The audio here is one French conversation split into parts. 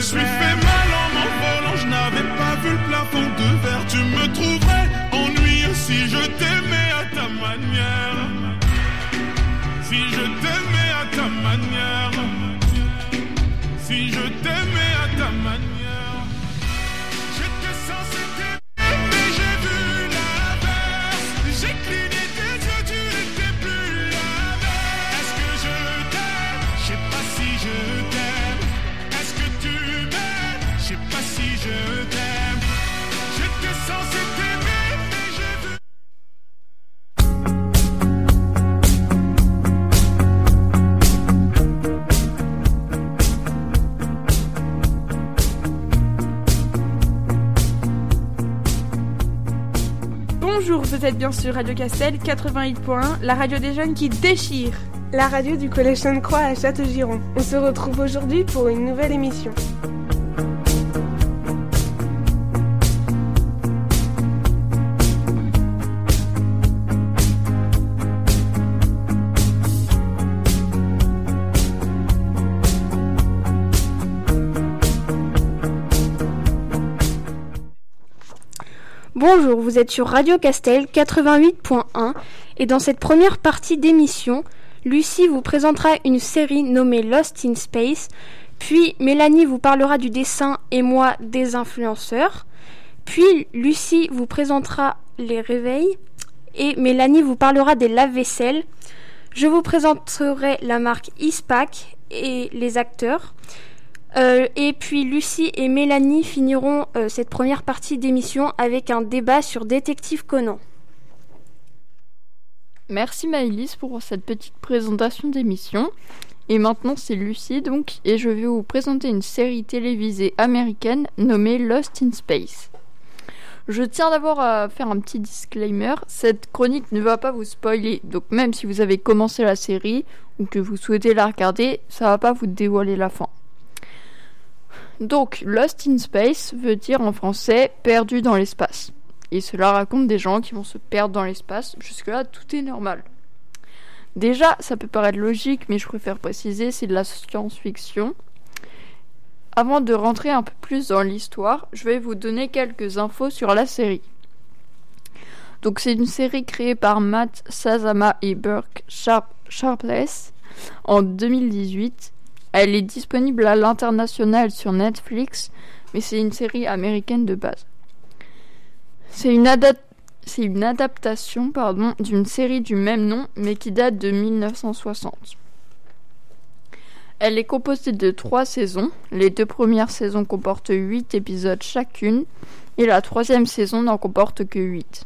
me fait mal vous êtes bien sur Radio Castel 88.1, la radio des jeunes qui déchire. La radio du Collège Sainte-Croix à Châteaugiron. On se retrouve aujourd'hui pour une nouvelle émission. Vous êtes sur Radio Castel 88.1 et dans cette première partie d'émission, Lucie vous présentera une série nommée Lost in Space, puis Mélanie vous parlera du dessin et moi des influenceurs, puis Lucie vous présentera les réveils et Mélanie vous parlera des lave-vaisselle. Je vous présenterai la marque Ispac et les acteurs. Euh, et puis Lucie et Mélanie finiront euh, cette première partie d'émission avec un débat sur Détective Conan. Merci Maëlys pour cette petite présentation d'émission. Et maintenant c'est Lucie donc et je vais vous présenter une série télévisée américaine nommée Lost in Space. Je tiens d'abord à faire un petit disclaimer, cette chronique ne va pas vous spoiler, donc même si vous avez commencé la série ou que vous souhaitez la regarder, ça va pas vous dévoiler la fin. Donc, Lost in Space veut dire en français perdu dans l'espace. Et cela raconte des gens qui vont se perdre dans l'espace. Jusque-là, tout est normal. Déjà, ça peut paraître logique, mais je préfère préciser, c'est de la science-fiction. Avant de rentrer un peu plus dans l'histoire, je vais vous donner quelques infos sur la série. Donc, c'est une série créée par Matt Sazama et Burke Sharp Sharpless en 2018 elle est disponible à l'international sur Netflix, mais c'est une série américaine de base. C'est une, adaptation d'une série du même nom, mais qui date de 1960. Elle est composée de trois saisons. Les deux premières saisons comportent 8 épisodes chacune, et la troisième saison n'en comporte que 8.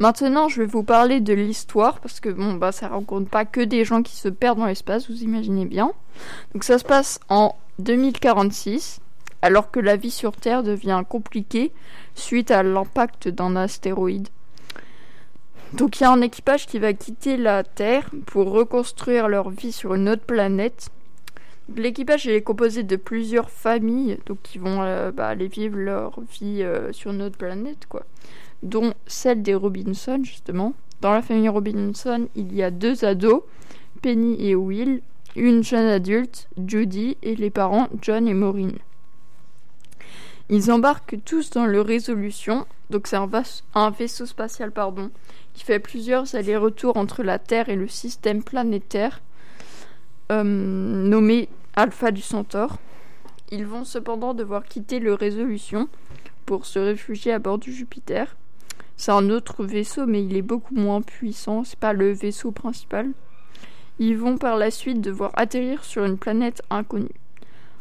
Maintenant, je vais vous parler de l'histoire parce que bon, bah, ça rencontre pas que des gens qui se perdent dans l'espace, vous imaginez bien. Donc, ça se passe en 2046, alors que la vie sur Terre devient compliquée suite à l'impact d'un astéroïde. Donc, il y a un équipage qui va quitter la Terre pour reconstruire leur vie sur une autre planète. L'équipage est composé de plusieurs familles, donc qui vont euh, bah, aller vivre leur vie euh, sur notre planète, quoi. Dont celle des Robinson, justement. Dans la famille Robinson, il y a deux ados, Penny et Will, une jeune adulte, Judy, et les parents, John et Maureen. Ils embarquent tous dans le Résolution, donc c'est un, vaisseau spatial, pardon, qui fait plusieurs allers-retours entre la Terre et le système planétaire, euh, nommé Alpha du Centaure. Ils vont cependant devoir quitter le Résolution pour se réfugier à bord du Jupiter. C'est un autre vaisseau, mais il est beaucoup moins puissant, c'est pas le vaisseau principal. Ils vont par la suite devoir atterrir sur une planète inconnue.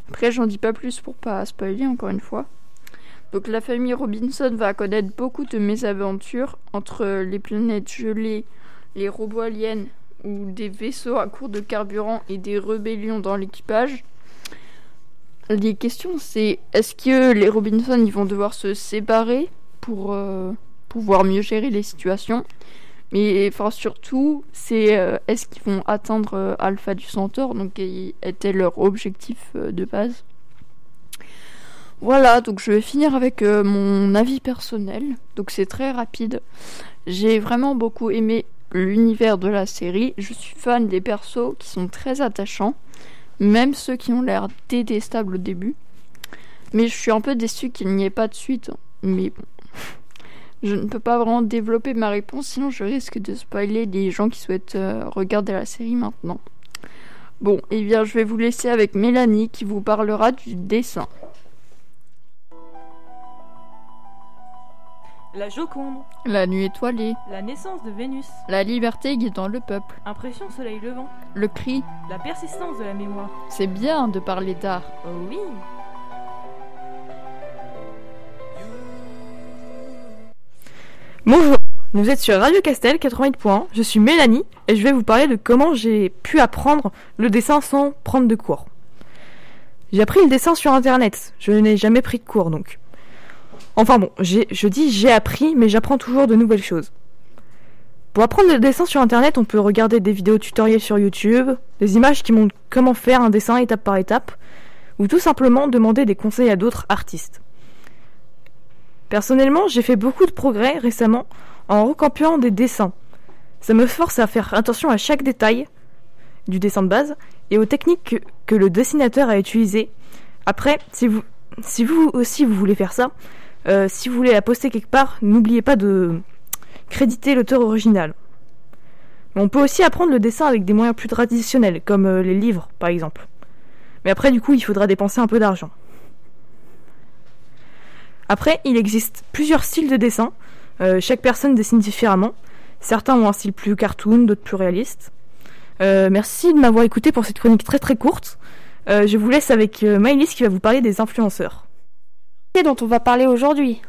Après, j'en dis pas plus pour pas spoiler encore une fois. Donc la famille Robinson va connaître beaucoup de mésaventures entre les planètes gelées, les robots aliens ou des vaisseaux à court de carburant et des rébellions dans l'équipage. Les questions c'est est-ce que les Robinson ils vont devoir se séparer pour euh, pouvoir mieux gérer les situations mais enfin surtout c'est euh, est-ce qu'ils vont atteindre euh, Alpha du Centaure? Donc était leur objectif euh, de base. Voilà, donc je vais finir avec mon avis personnel. Donc c'est très rapide. J'ai vraiment beaucoup aimé l'univers de la série. Je suis fan des persos qui sont très attachants, même ceux qui ont l'air détestables au début. Mais je suis un peu déçu qu'il n'y ait pas de suite. Mais bon, je ne peux pas vraiment développer ma réponse, sinon je risque de spoiler les gens qui souhaitent euh, regarder la série maintenant. Bon, et bien je vais vous laisser avec Mélanie qui vous parlera du dessin. La Joconde, La nuit étoilée, la naissance de Vénus, la liberté guidant le peuple, impression soleil levant, le cri, la persistance de la mémoire. c'est bien de parler d'art. Oh oui Bonjour, vous êtes sur Radio Castel 88.1, je suis Mélanie et je vais vous parler de comment j'ai pu apprendre le dessin sans prendre de cours. J'ai appris le dessin sur internet, je n'ai jamais pris de cours donc. Enfin bon, je dis j'ai appris mais j'apprends toujours de nouvelles choses. Pour apprendre le dessin sur internet, on peut regarder des vidéos tutoriels sur YouTube, des images qui montrent comment faire un dessin étape par étape, ou tout simplement demander des conseils à d'autres artistes. Personnellement, j'ai fait beaucoup de progrès récemment en recampiant des dessins. Ça me force à faire attention à chaque détail du dessin de base et aux techniques que, le dessinateur a utilisées. Après, si vous, si vous aussi vous voulez faire ça, euh, si vous voulez la poster quelque part, n'oubliez pas de créditer l'auteur original. On peut aussi apprendre le dessin avec des moyens plus traditionnels, comme euh, les livres par exemple. Mais après, du coup, il faudra dépenser un peu d'argent. Après, il existe plusieurs styles de dessin. Euh, chaque personne dessine différemment. Certains ont un style plus cartoon, d'autres plus réaliste. Euh, merci de m'avoir écouté pour cette chronique très très courte. Euh, je vous laisse avec Maëlys qui va vous parler des influenceurs. dont on va parler aujourd'hui.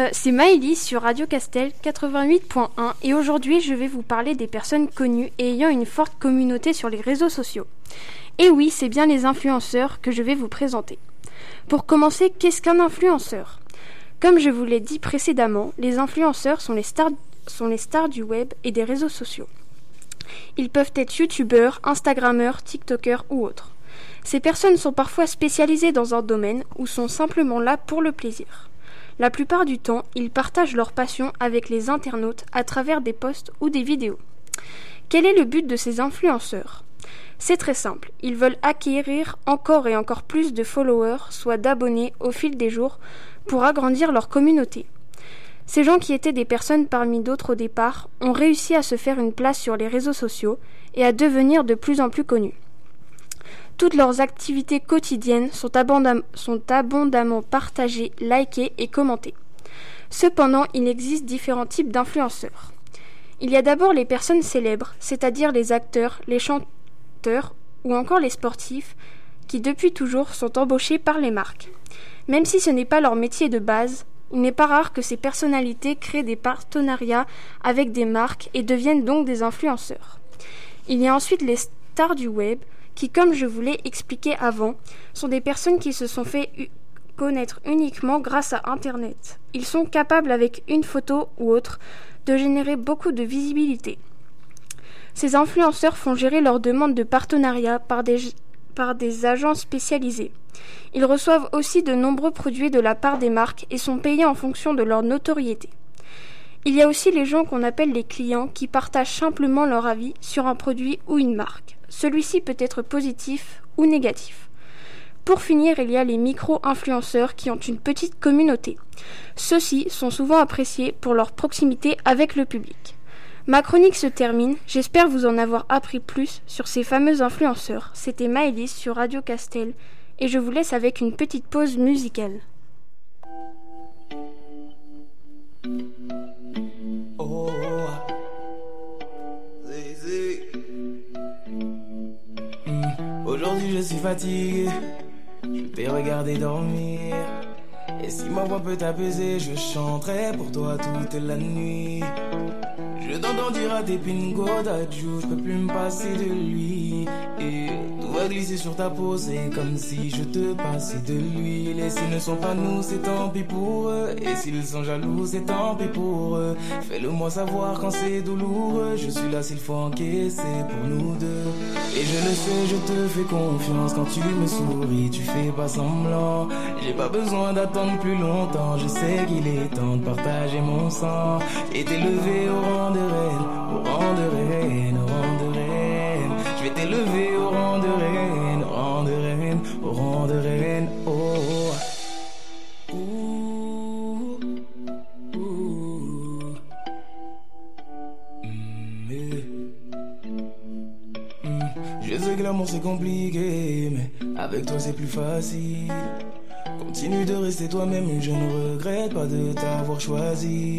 Euh, c'est Maëlys sur Radio Castel 88.1 et aujourd'hui je vais vous parler des personnes connues et ayant une forte communauté sur les réseaux sociaux. Et oui, c'est bien les influenceurs que je vais vous présenter. Pour commencer, qu'est-ce qu'un influenceur? Comme je vous l'ai dit précédemment, les influenceurs sont les stars du web et des réseaux sociaux. Ils peuvent être youtubeurs, instagrammeurs, tiktokers ou autres. Ces personnes sont parfois spécialisées dans un domaine ou sont simplement là pour le plaisir. La plupart du temps, ils partagent leur passion avec les internautes à travers des posts ou des vidéos. Quel est le but de ces influenceurs? C'est très simple, ils veulent acquérir encore et encore plus de followers, soit d'abonnés au fil des jours, pour agrandir leur communauté. Ces gens qui étaient des personnes parmi d'autres au départ ont réussi à se faire une place sur les réseaux sociaux et à devenir de plus en plus connus. Toutes leurs activités quotidiennes sont, abondam- sont abondamment partagées, likées et commentées. Cependant, il existe différents types d'influenceurs. Il y a d'abord les personnes célèbres, c'est-à-dire les acteurs, les chanteurs ou encore les sportifs, qui depuis toujours sont embauchés par les marques. Même si ce n'est pas leur métier de base, il n'est pas rare que ces personnalités créent des partenariats avec des marques et deviennent donc des influenceurs. Il y a ensuite les stars du web qui, comme je vous l'ai expliqué avant, sont des personnes qui se sont fait connaître uniquement grâce à Internet. Ils sont capables avec une photo ou autre de générer beaucoup de visibilité. Ces influenceurs font gérer leurs demandes de partenariat par des, par des agents spécialisés. Ils reçoivent aussi de nombreux produits de la part des marques et sont payés en fonction de leur notoriété. Il y a aussi les gens qu'on appelle les clients qui partagent simplement leur avis sur un produit ou une marque. Celui-ci peut être positif ou négatif. Pour finir, il y a les micro-influenceurs qui ont une petite communauté. Ceux-ci sont souvent appréciés pour leur proximité avec le public. Ma chronique se termine, j'espère vous en avoir appris plus sur ces fameux influenceurs. C'était Maëlys sur Radio Castel et je vous laisse avec une petite pause musicale. Aujourd'hui je suis fatigué, je t'ai regardé dormir. Et si ma voix peut t'apaiser, je chanterai pour toi toute la nuit. Je t'entends dire à tes pingo d'adieu, je peux plus me passer de lui. Va glisser sur ta peau, c'est comme si je te passais de l'huile. Et s'ils ne sont pas nous, c'est tant pis pour eux. Et s'ils sont jaloux, c'est tant pis pour eux. Fais-le moi savoir quand c'est douloureux. Je suis là s'il faut encaisser pour nous deux. Et je le sais, je te fais confiance quand tu me souris, tu fais pas semblant. J'ai pas besoin d'attendre plus longtemps, je sais qu'il est temps de partager mon sang. Et t'élever au rang de reine, au rang de reine, au rang c'est compliqué, mais avec toi c'est plus facile. Continue de rester toi-même, je ne regrette pas de t'avoir choisi.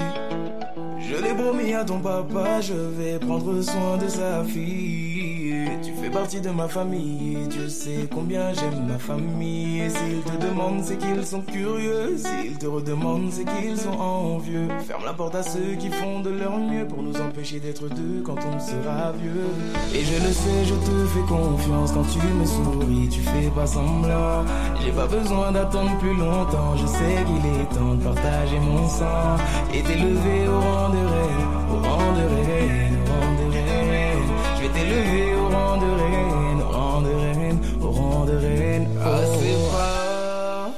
Je l'ai promis à ton papa, je vais prendre soin de sa fille. Tu fais partie de ma famille, Dieu sait combien j'aime ma famille. Et s'ils te demandent, c'est qu'ils sont curieux. S'ils te redemandent, c'est qu'ils sont envieux. Ferme la porte à ceux qui font de leur mieux pour nous empêcher d'être deux quand on sera vieux. Et je le sais, je te fais confiance quand tu me souris, tu fais pas semblant. J'ai pas besoin d'attendre plus longtemps, je sais qu'il est temps de partager mon sang et t'élever au rang de reine, au rang de reine, T'élever au rang de reine, au rang de reine, au rang de reine. Assez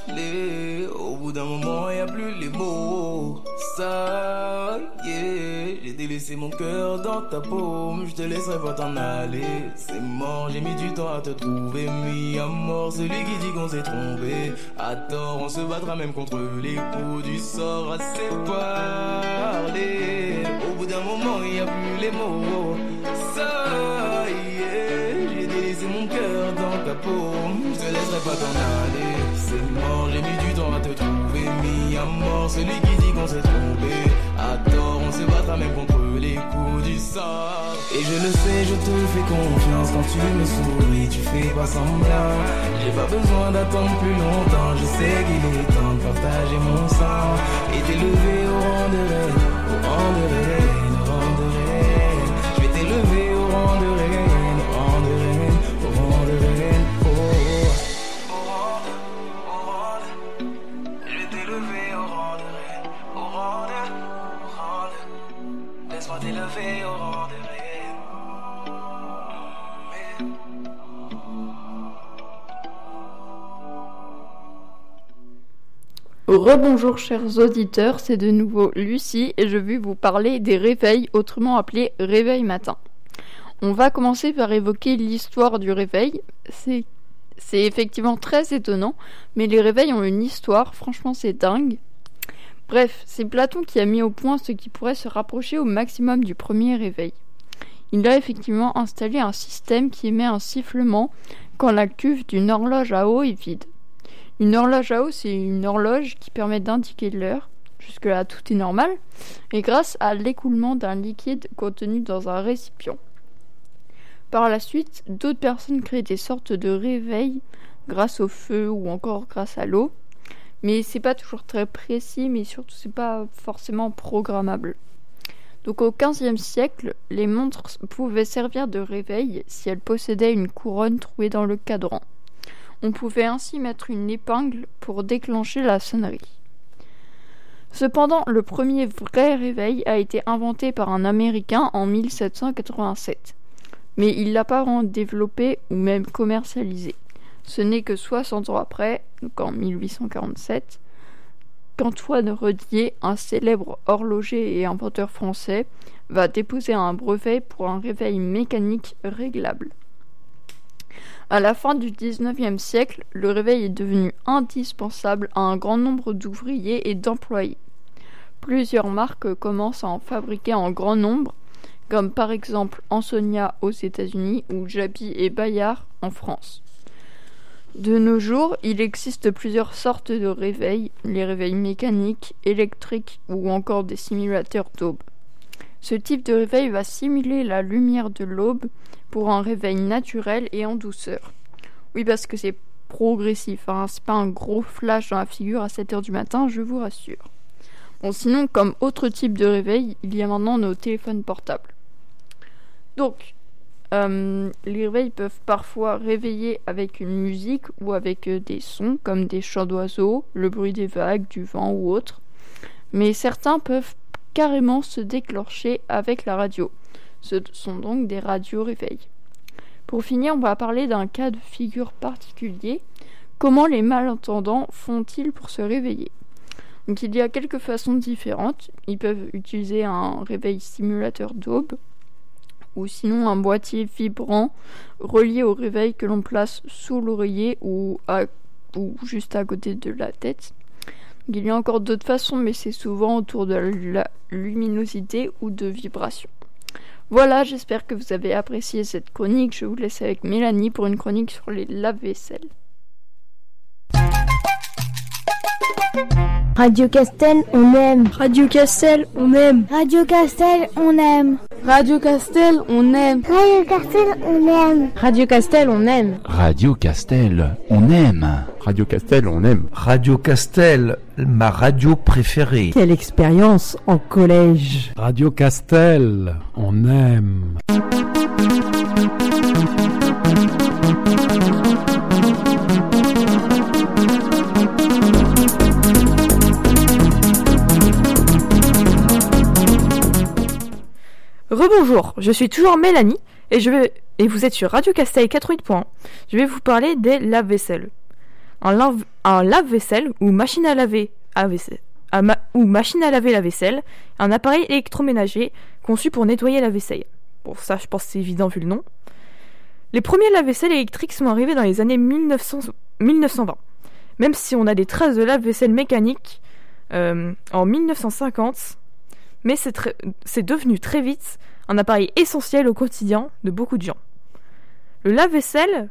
parlé, au bout d'un moment y a plus les mots. Ça y est, j'ai délaissé mon cœur dans ta paume, je te laisserai pas t'en aller. C'est mort, j'ai mis du temps à te trouver, mis à mort celui qui dit qu'on s'est trompé. À tort, on se battra même contre les coups du sort. Assez parlé, au bout d'un moment y a plus les mots. J'ai délaissé mon cœur dans ta paume, je te laisserai pas t'en aller. C'est mort, j'ai mis du temps à te trouver, mis à mort celui qui dit qu'on s'est trompé. À tort, on se battra même contre les coups du sort. Et je le sais, je te fais confiance quand tu me souris, tu fais pas semblant. J'ai pas besoin d'attendre plus longtemps, je sais qu'il est temps de partager mon sang. Et t'élever au rang de reine, au rang de reine, Reine. Rebonjour chers auditeurs, c'est de nouveau Lucie et je vais vous parler des réveils, autrement appelés réveil matin. On va commencer par évoquer l'histoire du réveil. C'est effectivement très étonnant, mais les réveils ont une histoire, franchement c'est dingue. Bref, c'est Platon qui a mis au point ce qui pourrait se rapprocher au maximum du premier réveil. Il a effectivement installé un système qui émet un sifflement quand la cuve d'une horloge à eau est vide. Une horloge à eau, c'est une horloge qui permet d'indiquer l'heure. Jusque-là, tout est normal. Et grâce à l'écoulement d'un liquide contenu dans un récipient. Par la suite, d'autres personnes créent des sortes de réveils grâce au feu ou encore grâce à l'eau. Mais c'est pas toujours très précis, mais surtout c'est pas forcément programmable. Donc au XVe siècle, les montres pouvaient servir de réveil si elles possédaient une couronne trouée dans le cadran. On pouvait ainsi mettre une épingle pour déclencher la sonnerie. Cependant, le premier vrai réveil a été inventé par un Américain en 1787. Mais il l'a pas vraiment développé ou même commercialisé. Ce n'est que 60 ans après, donc en 1847, qu'Antoine Redier, un célèbre horloger et inventeur français, va déposer un brevet pour un réveil mécanique réglable. À la fin du XIXe siècle, le réveil est devenu indispensable à un grand nombre d'ouvriers et d'employés. Plusieurs marques commencent à en fabriquer en grand nombre, comme par exemple Ansonia aux États-Unis ou Jaby et Bayard en France. De nos jours, il existe plusieurs sortes de réveils, les réveils mécaniques, électriques ou encore des simulateurs d'aube. Ce type de réveil va simuler la lumière de l'aube pour un réveil naturel et en douceur. Oui, parce que c'est progressif, hein. c'est pas un gros flash dans la figure à 7h du matin, je vous rassure. Bon, sinon, comme autre type de réveil, il y a maintenant nos téléphones portables. Donc, euh, les réveils peuvent parfois réveiller avec une musique ou avec euh, des sons comme des chants d'oiseaux, le bruit des vagues, du vent ou autre. Mais certains peuvent carrément se déclencher avec la radio. Ce sont donc des radios réveils. Pour finir, on va parler d'un cas de figure particulier. Comment les malentendants font-ils pour se réveiller? Donc il y a quelques façons différentes. Ils peuvent utiliser un réveil simulateur d'aube ou sinon un boîtier vibrant relié au réveil que l'on place sous l'oreiller ou, ou juste à côté de la tête. Il y a encore d'autres façons, mais c'est souvent autour de la luminosité ou de vibration. Voilà, j'espère que vous avez apprécié cette chronique. Je vous laisse avec Mélanie pour une chronique sur les lave-vaisselle. Radio Castel, on aime. Radio Castel, on aime. Radio Castel, on aime. Radio Castel, on aime. Radio Castel, on aime. Radio Castel, on aime. Radio Castel, on aime. Radio Castel, on aime. Radio Castel, ma radio préférée. Quelle expérience en collège. Radio Castel, on aime. Rebonjour, je suis toujours Mélanie et je et vous êtes sur Radio Castel 88.1. Je vais vous parler des lave-vaisselle. Un, lave, un lave-vaisselle ou machine à laver à vaisselle, ou machine à laver la vaisselle, un appareil électroménager conçu pour nettoyer la vaisselle. Bon, ça, je pense que c'est évident vu le nom. Les premiers lave-vaisselle électriques sont arrivés dans les années 1900, 1920. Même si on a des traces de lave-vaisselle mécanique euh, en 1950, mais c'est devenu très vite un appareil essentiel au quotidien de beaucoup de gens. Le lave-vaisselle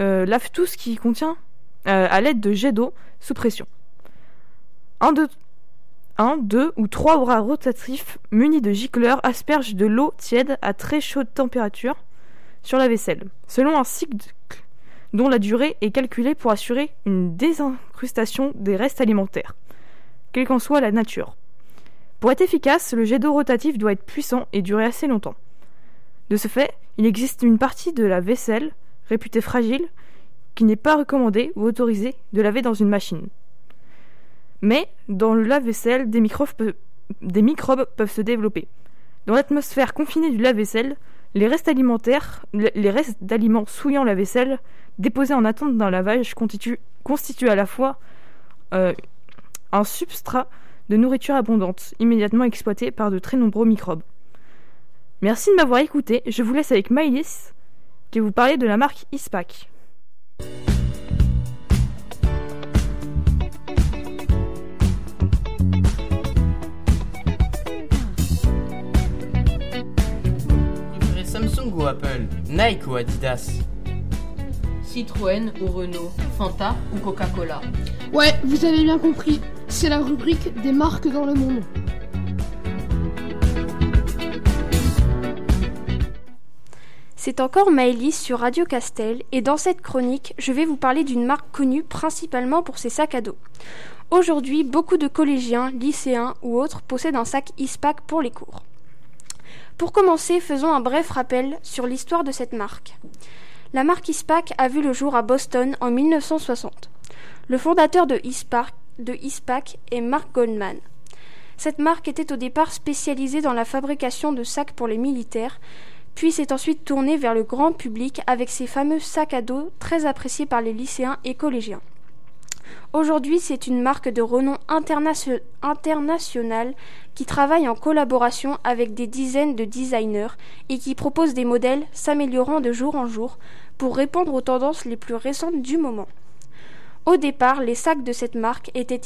euh, lave tout ce qui contient euh, à l'aide de jets d'eau sous pression. Un, deux, un, deux ou trois bras rotatifs munis de gicleurs aspergent de l'eau tiède à très chaude température sur la vaisselle, selon un cycle dont la durée est calculée pour assurer une désincrustation des restes alimentaires, quelle qu'en soit la nature. Pour être efficace, le jet d'eau rotatif doit être puissant et durer assez longtemps. De ce fait, il existe une partie de la vaisselle, réputée fragile, qui n'est pas recommandée ou autorisée de laver dans une machine. Mais, dans le lave-vaisselle, des microbes, peuvent se développer. Dans l'atmosphère confinée du lave-vaisselle, les restes alimentaires, les restes d'aliments souillant la vaisselle, déposés en attente d'un lavage, constituent, constituent à la fois euh, un substrat de nourriture abondante, immédiatement exploitée par de très nombreux microbes. Merci de m'avoir écouté, je vous laisse avec Maïlis, qui va vous parler de la marque ISPAC. Samsung ou Apple Nike ou Adidas? Citroën ou Renault Fanta ou Coca-Cola? Ouais, vous avez bien compris. C'est la rubrique des marques dans le monde. C'est encore Maëlys sur Radio Castel et dans cette chronique, je vais vous parler d'une marque connue principalement pour ses sacs à dos. Aujourd'hui, beaucoup de collégiens, lycéens ou autres possèdent un sac ISPAC pour les cours. Pour commencer, faisons un bref rappel sur l'histoire de cette marque. La marque Ispac a vu le jour à Boston en 1960. Le fondateur de Ispac, de Ispac est Mark Goldman. Cette marque était au départ spécialisée dans la fabrication de sacs pour les militaires, puis s'est ensuite tournée vers le grand public avec ses fameux sacs à dos très appréciés par les lycéens et collégiens. Aujourd'hui, c'est une marque de renom international qui travaille en collaboration avec des dizaines de designers et qui propose des modèles s'améliorant de jour en jour pour répondre aux tendances les plus récentes du moment. Au départ, les sacs de cette marque étaient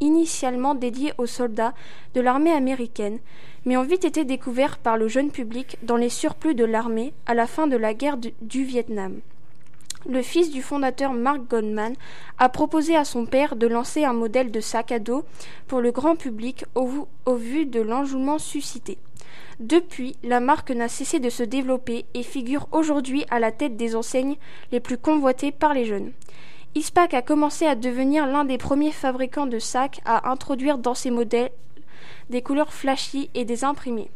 initialement dédiés aux soldats de l'armée américaine, mais ont vite été découverts par le jeune public dans les surplus de l'armée à la fin de la guerre du, Vietnam. Le fils du fondateur Mark Goldman a proposé à son père de lancer un modèle de sac à dos pour le grand public au vu de l'enjouement suscité. Depuis, la marque n'a cessé de se développer et figure aujourd'hui à la tête des enseignes les plus convoitées par les jeunes. Ispac a commencé à devenir l'un des premiers fabricants de sacs à introduire dans ses modèles des couleurs flashy et des imprimés.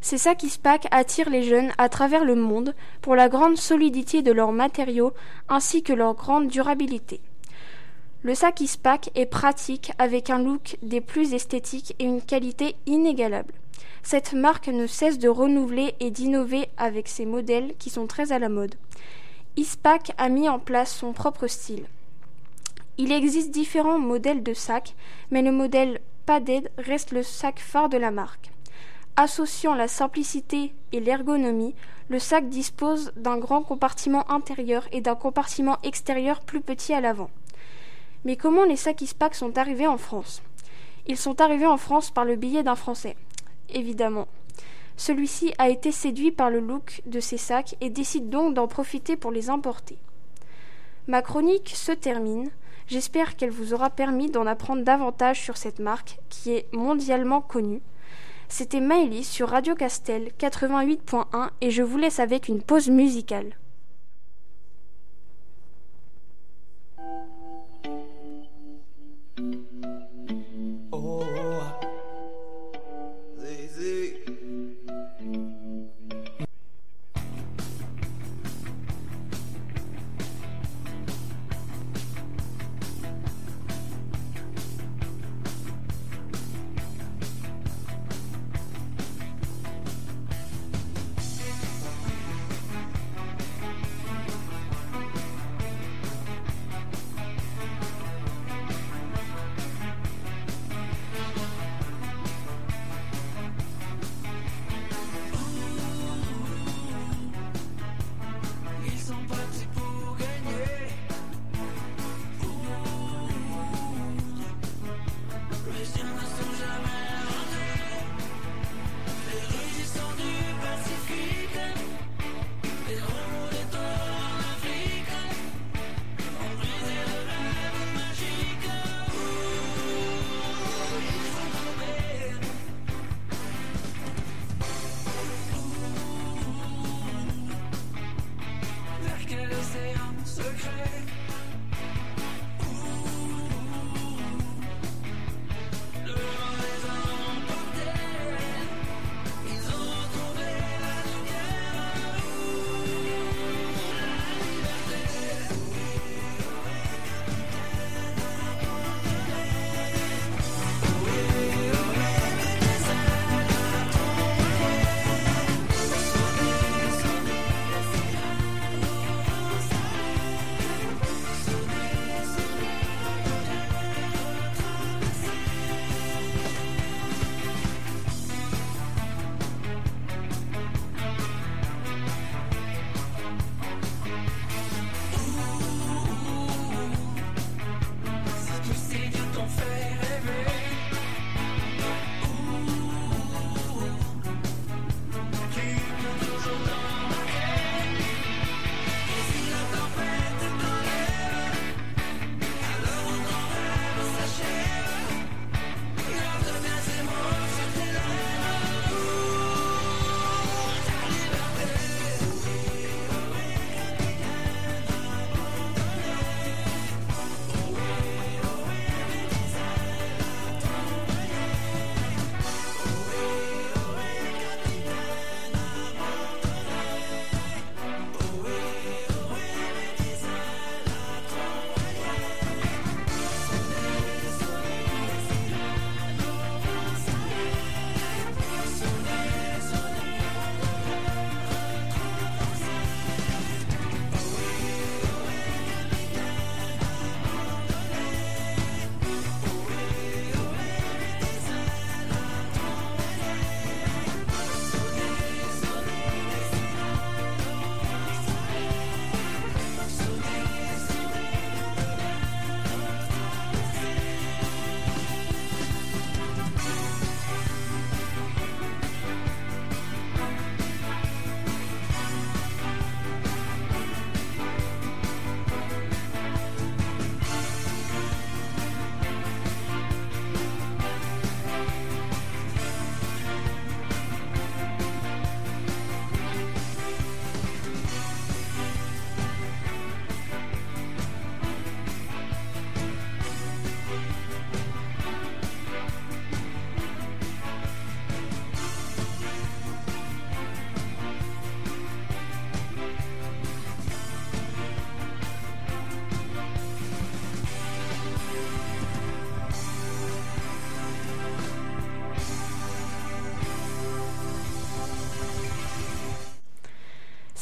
Ces sacs Ispac attirent les jeunes à travers le monde pour la grande solidité de leurs matériaux ainsi que leur grande durabilité. Le sac Ispac est pratique avec un look des plus esthétiques et une qualité inégalable. Cette marque ne cesse de renouveler et d'innover avec ses modèles qui sont très à la mode. Ispac a mis en place son propre style. Il existe différents modèles de sacs, mais le modèle padded reste le sac phare de la marque. Associant la simplicité et l'ergonomie, le sac dispose d'un grand compartiment intérieur et d'un compartiment extérieur plus petit à l'avant. Mais comment les sacs Ispac sont arrivés en France? Ils sont arrivés en France par le billet d'un Français. Évidemment. Celui-ci a été séduit par le look de ces sacs et décide donc d'en profiter pour les importer. Ma chronique se termine. J'espère qu'elle vous aura permis d'en apprendre davantage sur cette marque qui est mondialement connue. C'était Maëlys sur Radio Castel 88.1 et je vous laisse avec une pause musicale.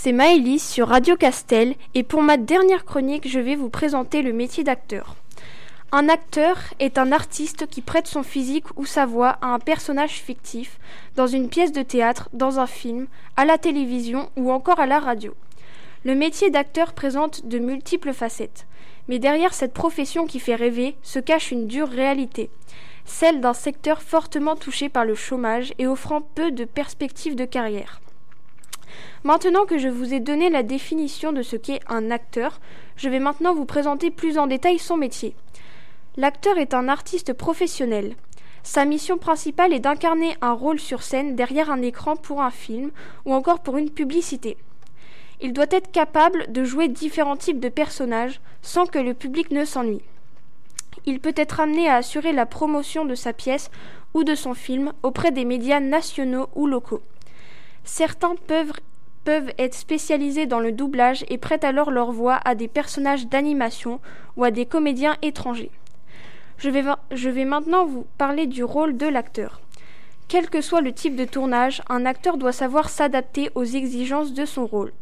C'est Maëlys sur Radio Castel et pour ma dernière chronique, je vais vous présenter le métier d'acteur. Un acteur est un artiste qui prête son physique ou sa voix à un personnage fictif dans une pièce de théâtre, dans un film, à la télévision ou encore à la radio. Le métier d'acteur présente de multiples facettes, mais derrière cette profession qui fait rêver se cache une dure réalité, celle d'un secteur fortement touché par le chômage et offrant peu de perspectives de carrière. Maintenant que je vous ai donné la définition de ce qu'est un acteur, je vais maintenant vous présenter plus en détail son métier. L'acteur est un artiste professionnel. Sa mission principale est d'incarner un rôle sur scène derrière un écran pour un film ou encore pour une publicité. Il doit être capable de jouer différents types de personnages sans que le public ne s'ennuie. Il peut être amené à assurer la promotion de sa pièce ou de son film auprès des médias nationaux ou locaux. Certains peuvent, être spécialisés dans le doublage et prêtent alors leur voix à des personnages d'animation ou à des comédiens étrangers. Je vais maintenant vous parler du rôle de l'acteur. Quel que soit le type de tournage, un acteur doit savoir s'adapter aux exigences de son rôle.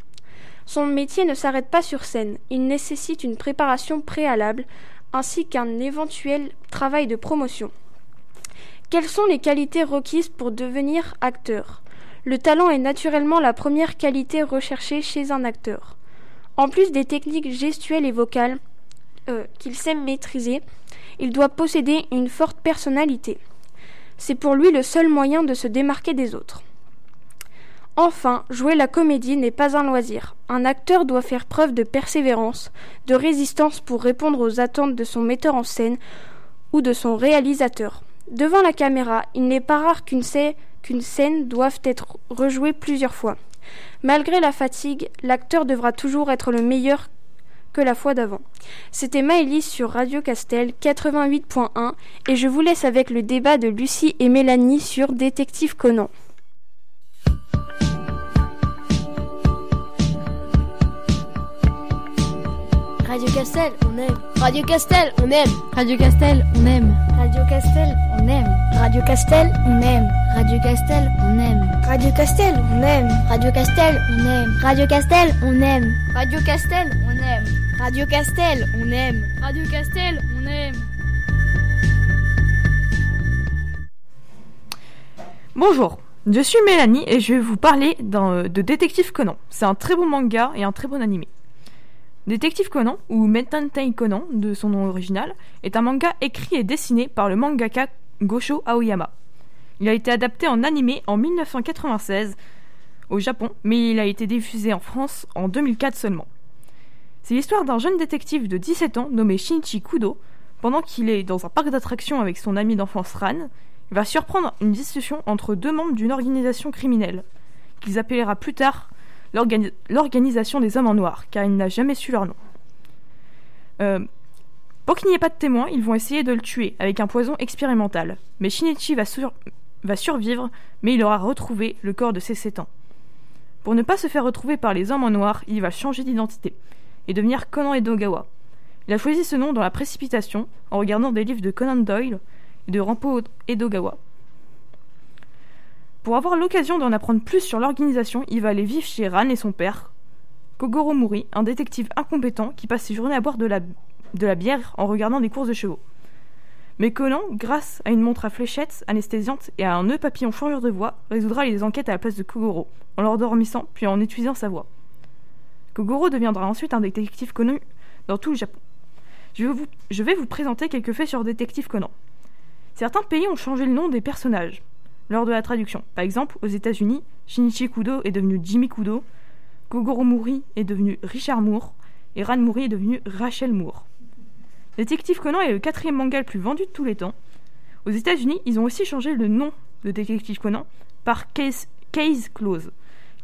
Son métier ne s'arrête pas sur scène, il nécessite une préparation préalable ainsi qu'un éventuel travail de promotion. Quelles sont les qualités requises pour devenir acteur? Le talent est naturellement la première qualité recherchée chez un acteur. En plus des techniques gestuelles et vocales euh, qu'il sait maîtriser, il doit posséder une forte personnalité. C'est pour lui le seul moyen de se démarquer des autres. Enfin, jouer la comédie n'est pas un loisir. Un acteur doit faire preuve de persévérance, de résistance pour répondre aux attentes de son metteur en scène ou de son réalisateur. Devant la caméra, il n'est pas rare qu'une scène doive être rejouée plusieurs fois. Malgré la fatigue, l'acteur devra toujours être le meilleur que la fois d'avant. C'était Maëlys sur Radio Castel 88.1 et je vous laisse avec le débat de Lucie et Mélanie sur Détective Conan. Radio Castel, on aime. Radio Castel, on aime. Radio Castel, on aime. Radio Castel, on aime. Radio Castel, on aime. Radio Castel, on aime. Radio Castel, on aime. Radio Castel, on aime. Radio Castel, on aime. Radio Castel, on aime. Radio Castel, on aime. Radio Castel, on aime. Bonjour, je suis Mélanie et je vais vous parler de Détective Conan. C'est un très bon manga et un très bon animé. Détective Conan, ou Metantei Conan de son nom original, est un manga écrit et dessiné par le mangaka Gosho Aoyama. Il a été adapté en animé en 1996 au Japon, mais il a été diffusé en France en 2004 seulement. C'est l'histoire d'un jeune détective de 17 ans nommé Shinichi Kudo. Pendant qu'il est dans un parc d'attractions avec son ami d'enfance Ran, il va surprendre une discussion entre deux membres d'une organisation criminelle, qu'ils appellera plus tard l'organisation des hommes en noir, car il n'a jamais su leur nom. Euh, pour qu'il n'y ait pas de témoins, ils vont essayer de le tuer avec un poison expérimental. Mais Shinichi va, survivre, mais il aura retrouvé le corps de ses 7 ans. Pour ne pas se faire retrouver par les hommes en noir, il va changer d'identité et devenir Conan Edogawa. Il a choisi ce nom dans la précipitation en regardant des livres de Conan Doyle et de Rampo Edogawa. Pour avoir l'occasion d'en apprendre plus sur l'organisation, il va aller vivre chez Ran et son père, Kogoro Mori, un détective incompétent qui passe ses journées à boire de la, bière en regardant des courses de chevaux. Mais Conan, grâce à une montre à fléchettes anesthésiante et à un nœud papillon changeur de voix, résoudra les enquêtes à la place de Kogoro, en l'endormissant puis en utilisant sa voix. Kogoro deviendra ensuite un détective connu dans tout le Japon. Je vais vous, je vais vous présenter quelques faits sur Détective Conan. Certains pays ont changé le nom des personnages lors de la traduction. Par exemple, aux États-Unis, Shinichi Kudo est devenu Jimmy Kudo, Kogoro Mori est devenu Richard Moore, et Ran Mori est devenu Rachel Moore. Détective Conan est le quatrième manga le plus vendu de tous les temps. Aux États-Unis, ils ont aussi changé le nom de Détective Conan par Case, Case Close,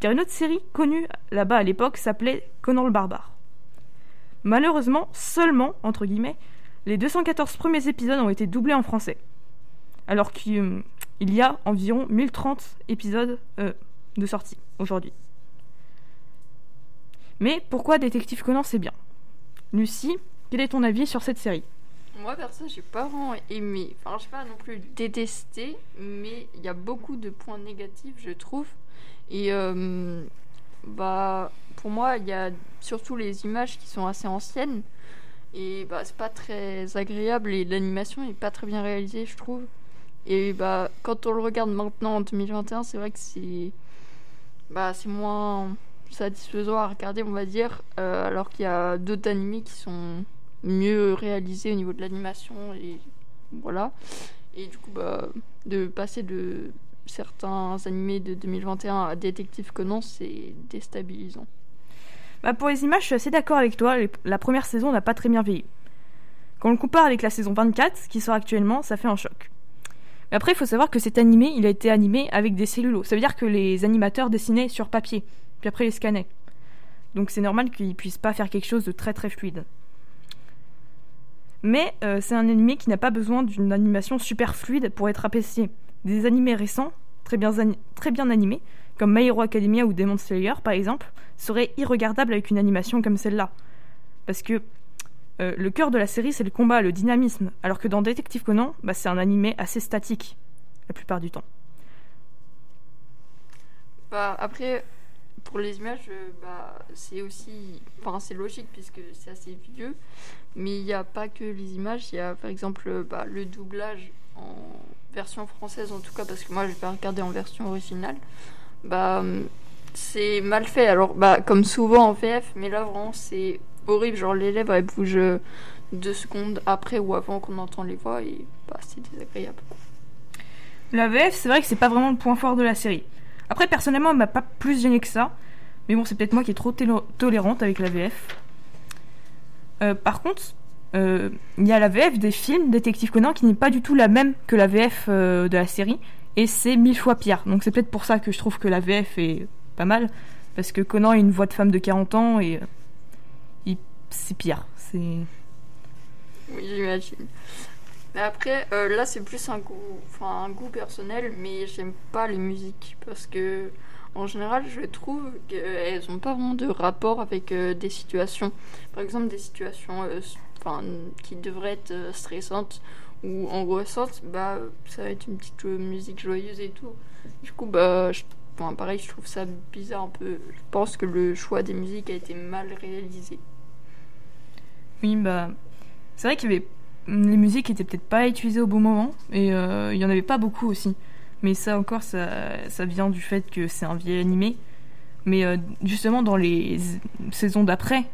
car une autre série connue là-bas à l'époque s'appelait Conan le Barbare. Malheureusement, seulement, entre guillemets, les 214 premiers épisodes ont été doublés en français. Alors qu'il y a environ 1030 épisodes euh, de sortie aujourd'hui. Mais pourquoi Détective Conan c'est bien? Lucie, quel est ton avis sur cette série? Moi, perso, j'ai pas vraiment aimé. Enfin, je pas non plus détesté, mais il y a beaucoup de points négatifs, je trouve. Et euh, Bah, pour moi, il y a surtout les images qui sont assez anciennes. Et bah, c'est pas très agréable et l'animation est pas très bien réalisée, je trouve. Et bah, quand on le regarde maintenant en 2021, c'est vrai que c'est bah, moins satisfaisant à regarder, on va dire. euh, alors qu'il y a d'autres animés qui sont mieux réalisés au niveau de l'animation. Et voilà. Et du coup, bah, de passer de certains animés de 2021 à Détective Conan, c'est déstabilisant. Bah pour les images, je suis assez d'accord avec toi. La première saison n'a pas très bien vieilli. Quand on le compare avec la saison 24, qui sort actuellement, ça fait un choc. Après, il faut savoir que cet animé, il a été animé avec des cellulos. Ça veut dire que les animateurs dessinaient sur papier, puis après les scannaient. Donc c'est normal qu'ils puissent pas faire quelque chose de très très fluide. Mais euh, c'est un animé qui n'a pas besoin d'une animation super fluide pour être apprécié. Des animés récents, très bien, très bien animés, comme My Hero Academia ou Demon Slayer par exemple, seraient irregardables avec une animation comme celle-là. Parce que euh, le cœur de la série c'est le combat, le dynamisme, alors que dans Detective Conan, bah, c'est un animé assez statique, la plupart du temps. Bah, après, pour les images, euh, bah, c'est aussi. Enfin, c'est logique puisque c'est assez vieux. Mais il n'y a pas que les images. Il y a par exemple euh, le doublage en version française, en tout cas, parce que moi, je vais pas regarder en version originale. Hum, c'est mal fait. Alors, comme souvent en VF, mais là, vraiment, c'est horrible. Genre, les lèvres, elles bougent euh, deux secondes après ou avant qu'on entend les voix et bah, c'est désagréable. La VF, c'est vrai que c'est pas vraiment le point fort de la série. Après, personnellement, elle m'a pas plus gêné que ça. Mais bon, c'est peut-être moi qui est trop tolérante avec la VF. Euh, par contre, euh, il y a la VF des films Détective Conan qui n'est pas du tout la même que la VF de la série. Et c'est mille fois pire. Donc c'est peut-être pour ça que je trouve que la VF est pas mal. Parce que Conan a une voix de femme de 40 ans et c'est pire. C'est. Oui, j'imagine. Mais après, euh, là, c'est plus un goût, enfin, un goût personnel, mais j'aime pas les musiques parce que, en général, je trouve qu'elles n'ont pas vraiment de rapport avec euh, des situations. Par exemple, des situations euh, enfin, qui devraient être stressantes ou angoissantes, bah, ça va être une petite musique joyeuse et tout. Du coup, bah, enfin, pareil, je trouve ça bizarre un peu. Je pense que le choix des musiques a été mal réalisé. Oui, bah. C'est vrai qu'il y avait. Les musiques étaient peut-être pas utilisées au bon moment, et euh, il y en avait pas beaucoup aussi. Mais ça encore, ça, ça vient du fait que c'est un vieil animé. Mais euh, justement, dans les saisons d'après,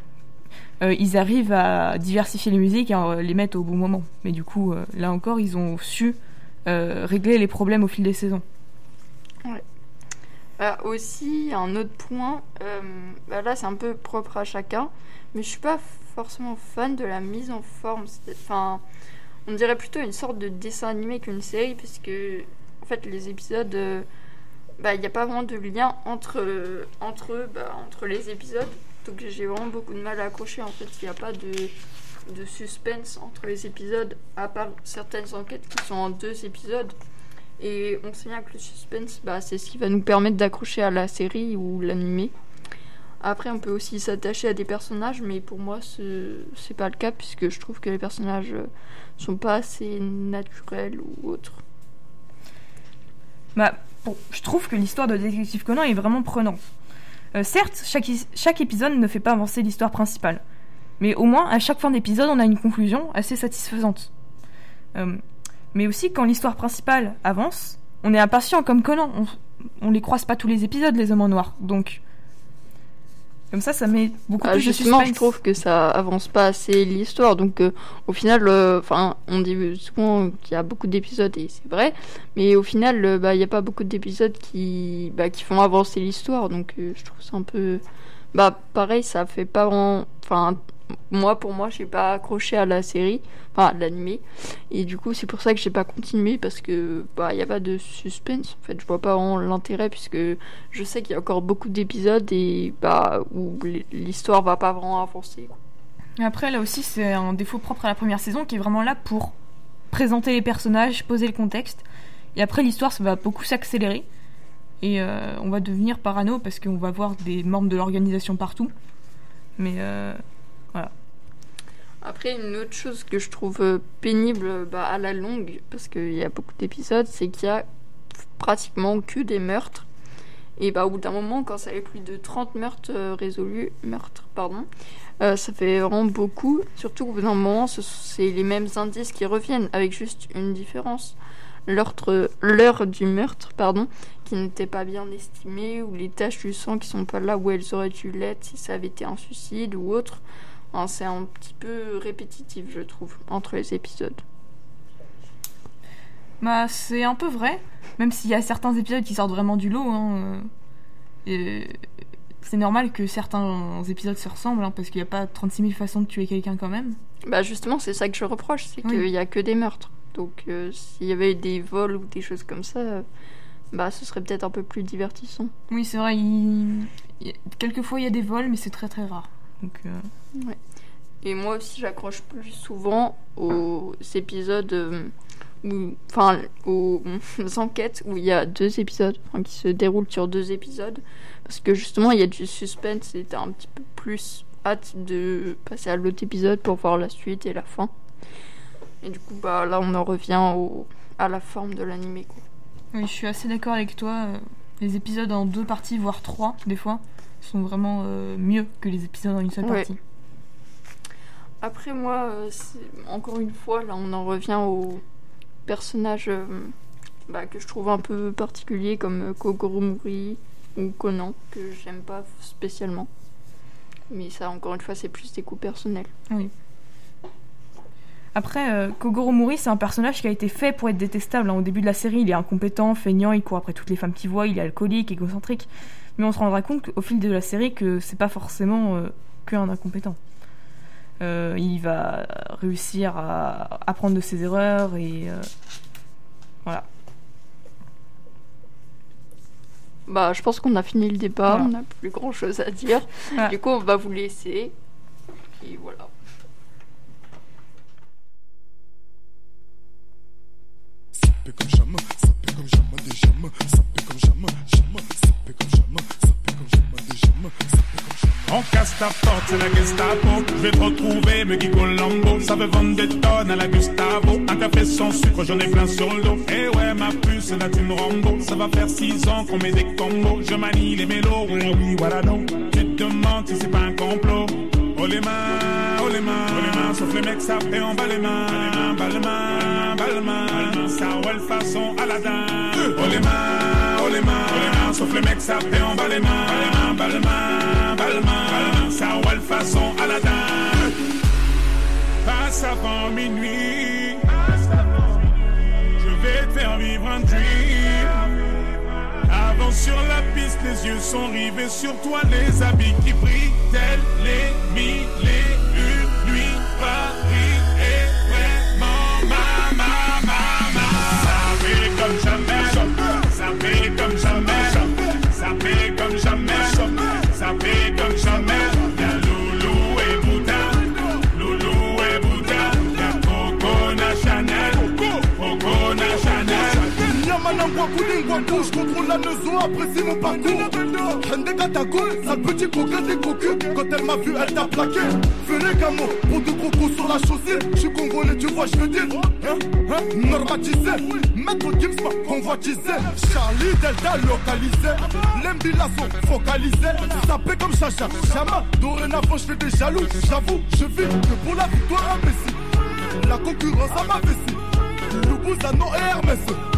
euh, ils arrivent à diversifier les musiques et à les mettre au bon moment. Mais du coup, là encore, ils ont su régler les problèmes au fil des saisons. Ouais. Bah, aussi, un autre point, bah là c'est un peu propre à chacun, mais je suis pas forcément fan de la mise en forme. Enfin, on dirait plutôt une sorte de dessin animé qu'une série, puisque en fait les épisodes, euh, bah il n'y a pas vraiment de lien entre, euh, entre bah, entre les épisodes. Donc j'ai vraiment beaucoup de mal à accrocher. En fait, il n'y a pas de, de suspense entre les épisodes, à part certaines enquêtes qui sont en deux épisodes. Et on sait bien que le suspense, bah, c'est ce qui va nous permettre d'accrocher à la série ou l'animé. Après, on peut aussi s'attacher à des personnages, mais pour moi, ce c'est pas le cas, puisque je trouve que les personnages euh, sont pas assez naturels ou autres. Bah, je trouve que l'histoire de Détective Conan est vraiment prenante. Euh, certes, chaque, is- chaque épisode ne fait pas avancer l'histoire principale, mais au moins à chaque fin d'épisode, on a une conclusion assez satisfaisante. Euh, mais aussi, quand l'histoire principale avance, on est impatient comme Conan. On, on les croise pas tous les épisodes, les hommes en noir. Donc, comme ça, ça met beaucoup Ah, plus de justement, suspense. je trouve que ça avance pas assez l'histoire. Donc, euh, au final, euh, enfin, on dit souvent qu'il y a beaucoup d'épisodes et c'est vrai, mais au final, euh, bah, il n'y a pas beaucoup d'épisodes qui, bah, qui font avancer l'histoire. Donc, euh, je trouve ça un peu, bah, pareil, ça fait pas vraiment, enfin, moi, pour moi, j'ai pas accroché à la série, enfin, à l'animé, et du coup, c'est pour ça que j'ai pas continué parce que, bah, y a pas de suspense. En fait, je vois pas l'intérêt puisque je sais qu'il y a encore beaucoup d'épisodes et bah où l'histoire va pas vraiment avancer. Après, là aussi, c'est un défaut propre à la première saison qui est vraiment là pour présenter les personnages, poser le contexte. Et après, l'histoire ça va beaucoup s'accélérer. Et euh, on va devenir parano parce qu'on va voir des membres de l'organisation partout. Mais euh. Après, une autre chose que je trouve euh, pénible bah, à la longue, parce qu'il y a beaucoup d'épisodes, c'est qu'il y a pratiquement que des meurtres. Et bah, au bout d'un moment, quand ça fait plus de 30 meurtres euh, résolus, meurtres, pardon, euh, ça fait vraiment beaucoup. Surtout qu'au bout d'un moment, ce- c'est les mêmes indices qui reviennent, avec juste une différence. L'heure l'heure du meurtre, pardon, qui n'était pas bien estimée, ou les taches du sang qui sont pas là où elles auraient dû l'être si ça avait été un suicide ou autre. Hein, c'est un petit peu répétitif, je trouve, entre les épisodes. Bah, c'est un peu vrai, même s'il y a certains épisodes qui sortent vraiment du lot. hein, euh, c'est normal que certains épisodes se ressemblent, hein, parce qu'il n'y a pas 36 000 façons de tuer quelqu'un quand même. Bah justement, c'est ça que je reproche, c'est Oui. qu'il n'y a que des meurtres. Donc euh, s'il y avait des vols ou des choses comme ça, euh, bah ce serait peut-être un peu plus divertissant. Oui, c'est vrai, il... il- quelquefois il y a des vols, mais c'est très très rare. Donc, euh, Ouais. Et moi aussi, j'accroche plus souvent aux épisodes, euh, où, enfin, aux enquêtes où il y a deux épisodes, enfin, qui se déroulent sur deux épisodes, parce que justement, il y a du suspense et t'as un petit peu plus hâte de passer à l'autre épisode pour voir la suite et la fin. Et du coup, bah là, on en revient au, à la forme de l'animé, quoi. Oui, je suis assez d'accord avec toi. euh, Les épisodes en deux parties, voire trois, des fois, sont vraiment euh, mieux que les épisodes en une seule Ouais. partie. Après, moi, euh, encore une fois, là, on en revient aux personnages euh, bah, que je trouve un peu particuliers, comme Kogoromori ou Conan, que j'aime pas spécialement. Mais ça, encore une fois, c'est plus des coups personnels. Oui. Après, euh, Kogoro c'est un personnage qui a été fait pour être détestable. hein. Au début de la série, il est incompétent, feignant, il court après toutes les femmes qu'il voit, il est alcoolique, égocentrique. Mais on se rendra compte qu'au fil de la série que c'est pas forcément euh, qu'un incompétent. Euh, il va réussir à apprendre de ses erreurs et euh, voilà. Bah, je pense qu'on a fini le débat, Voilà. on n'a plus grand chose à dire. Voilà. Du coup, on va vous laisser. Et voilà. Sapé comme jamais, sapé comme jamais des jamais, sapé comme jamais, jamais, sapé comme jamais, sapé comme jamais des jamais, sapé comme jamais. On casse ta porte, c'est la Gestapo. Je vais te retrouver, me Guy Colombo. Ça veut vendre des tonnes à la Gustavo. Un café sans sucre, j'en ai plein sur le dos. Eh ouais, ma puce, là tu me Rambo. Ça va faire six ans qu'on met des combos. Je manie les mélos, oui, voilà donc. Tu te demandes si c'est pas un complot. Oh les mains, oh les mains, oh les mains, sauf les mecs sapés en bas les mains, bas les mains, bas les mains, ça roule façon Aladdin. Oh les mains, oh les mains, sauf les mecs en bas les mains, bas les mains, bas les mains, ça roule façon Aladdin. Passe avant minuit, je vais te faire vivre un dream. Avance sur la piste, les yeux sont rivés sur toi, les habits qui brillent, tels les mille et une nuits. Yamanangwa Boulingwa Bouge contrôle la maison, apprécie mon parcours. Hende Katako, sale petit coquin des cocus Quand elle m'a vu, elle t'a plaqué. Fais les camos, pour de gros coups sur la chaussée. Je suis congolais, tu vois, je dire Hein, hein, normatisé Maître Gims convoitisé. Charlie Delta localisé. L'embila sont focalisés Sapé comme Chacha, Chama. Dorénavant, je fais des jaloux. J'avoue, je vis que pour la victoire imbécile La concurrence à ma vessie. Loubouzanon et Hermès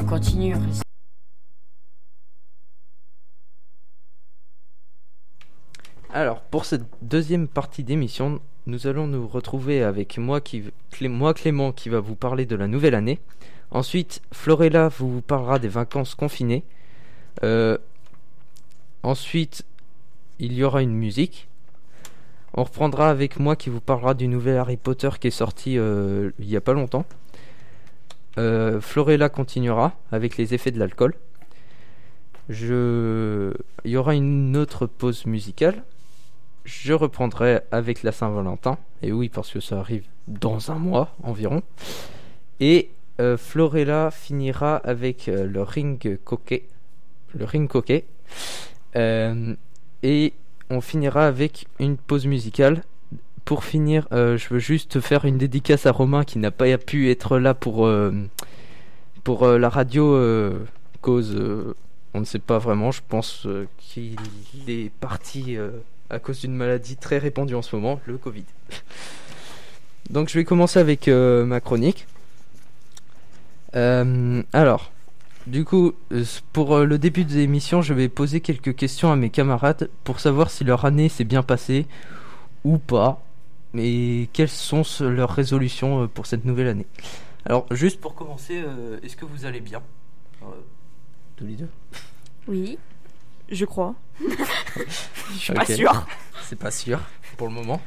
Continue. Alors, pour cette deuxième partie d'émission, nous allons nous retrouver avec moi, qui, moi Clément qui va vous parler de la nouvelle année. Ensuite, Florella vous parlera des vacances confinées. Euh, ensuite, il y aura une musique. On reprendra avec moi qui vous parlera du nouvel Harry Potter qui est sorti euh, il n'y a pas longtemps. Euh, Florella continuera avec les effets de l'alcool. Je... Il y aura une autre pause musicale. Je reprendrai avec la Saint-Valentin. Et oui, parce que ça arrive dans un mois environ. Et euh, Florella finira avec euh, le ring coquet. Le ring coquet. Et on finira avec une pause musicale. Pour finir, euh, je veux juste faire une dédicace à Romain qui n'a pas pu être là pour, euh, euh, la radio cause on ne sait pas vraiment. Je pense qu'il est parti à cause d'une maladie très répandue en ce moment, le Covid. Donc je vais commencer avec ma chronique. Alors, du coup, pour le début de l'émission, je vais poser quelques questions à mes camarades pour savoir si leur année s'est bien passée ou pas, et quelles sont leurs résolutions euh, pour cette nouvelle année? Alors, juste pour commencer, euh, est-ce que vous allez bien? Euh, Tous les deux Oui, je crois. Je suis pas sûr. C'est pas sûr pour le moment.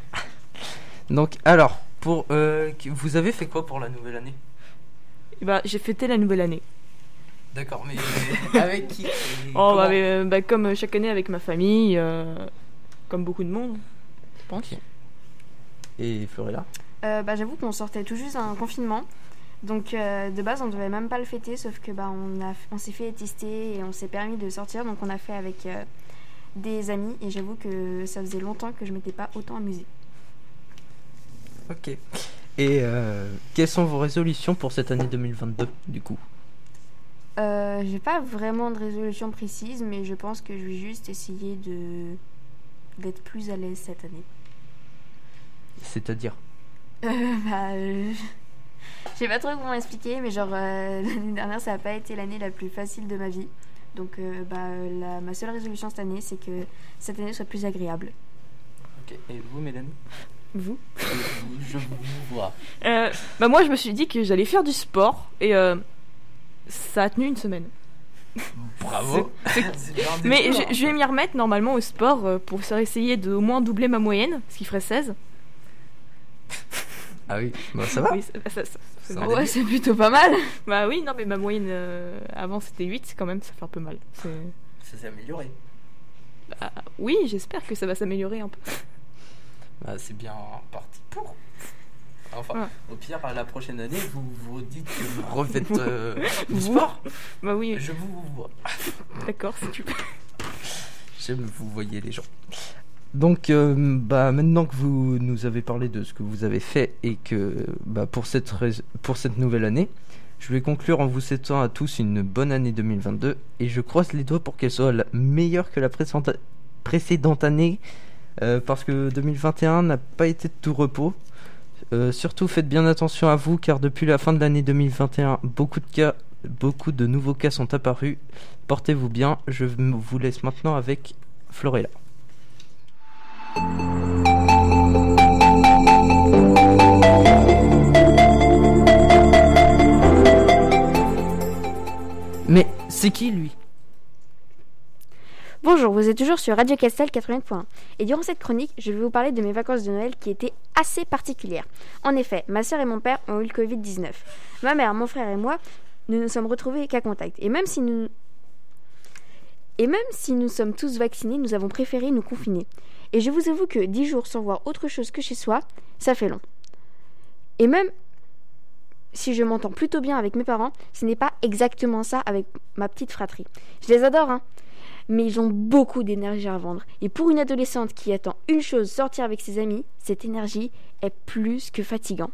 Donc, alors, pour euh, vous avez fait quoi pour la nouvelle année? Eh ben, j'ai fêté la nouvelle année. D'accord, mais avec qui? Oh, bah, mais, bah, comme chaque année avec ma famille, euh, comme beaucoup de monde, je pense. Et Florella Euh, bah, J'avoue qu'on sortait tout juste d'un confinement. Donc euh, de base on devait même pas le fêter sauf que bah, on, a, on s'est fait tester et on s'est permis de sortir donc on a fait avec euh, des amis et j'avoue que ça faisait longtemps que je m'étais pas autant amusée. Ok. Et euh, quelles sont vos résolutions pour cette année 2022 du coup? Euh, J'ai pas vraiment de résolution précise mais je pense que je vais juste essayer de d'être plus à l'aise cette année. C'est-à-dire Euh, bah, euh, je sais pas trop comment expliquer, mais genre euh, l'année dernière ça a pas été l'année la plus facile de ma vie. Donc euh, bah, euh, la- ma seule résolution cette année c'est que cette année soit plus agréable. Ok. Et vous, Mélanie Vous? Je vous vois. Euh, bah moi je me suis dit que j'allais faire du sport et euh, ça a tenu une semaine. Bravo. Mais je, je vais m'y remettre normalement au sport euh, pour essayer de au moins doubler ma moyenne, ce qui ferait 16. Ah oui, bah, ça va. Oui, ça- ça- ça- c'est Ça mal. va. Ouais, c'est plutôt pas mal. Bah oui, non mais ma moyenne euh, avant c'était 8 quand même, ça fait un peu mal. C'est- Ça s'est amélioré. Bah, oui, j'espère que ça va s'améliorer un peu. Bah, c'est bien parti pour. Enfin, Ouais. au pire, à la prochaine année, vous vous dites que vous refaites euh, du Vous sport. Bah oui. Je vous vois. D'accord, si tu peux. J'aime vous voyez les gens. Donc, euh, bah, maintenant que vous nous avez parlé de ce que vous avez fait et que bah, pour, cette pour cette nouvelle année, je vais conclure en vous souhaitant à tous une bonne année 2022 et je croise les doigts pour qu'elle soit la- meilleure que la précédente, précédente année euh, parce que 2021 n'a pas été de tout repos. Euh, surtout faites bien attention à vous car depuis la fin de l'année 2021, beaucoup de cas, beaucoup de nouveaux cas sont apparus. Portez-vous bien. Je vous laisse maintenant avec Florella. Mais c'est qui lui? Bonjour, vous êtes toujours sur Radio Castel 80.1 et durant cette chronique, je vais vous parler de mes vacances de Noël qui étaient assez particulières. En effet, ma soeur et mon père ont eu le Covid-19. Ma mère, mon frère et moi, nous nous sommes retrouvés qu'à contact. Et même si nous et même si nous sommes tous vaccinés, nous avons préféré nous confiner. Et je vous avoue que 10 jours sans voir autre chose que chez soi, ça fait long. Et même si je m'entends plutôt bien avec mes parents, ce n'est pas exactement ça avec ma petite fratrie. Je les adore, hein mais ils ont beaucoup d'énergie à vendre. Et pour une adolescente qui attend une chose, sortir avec ses amis, cette énergie est plus que fatigante.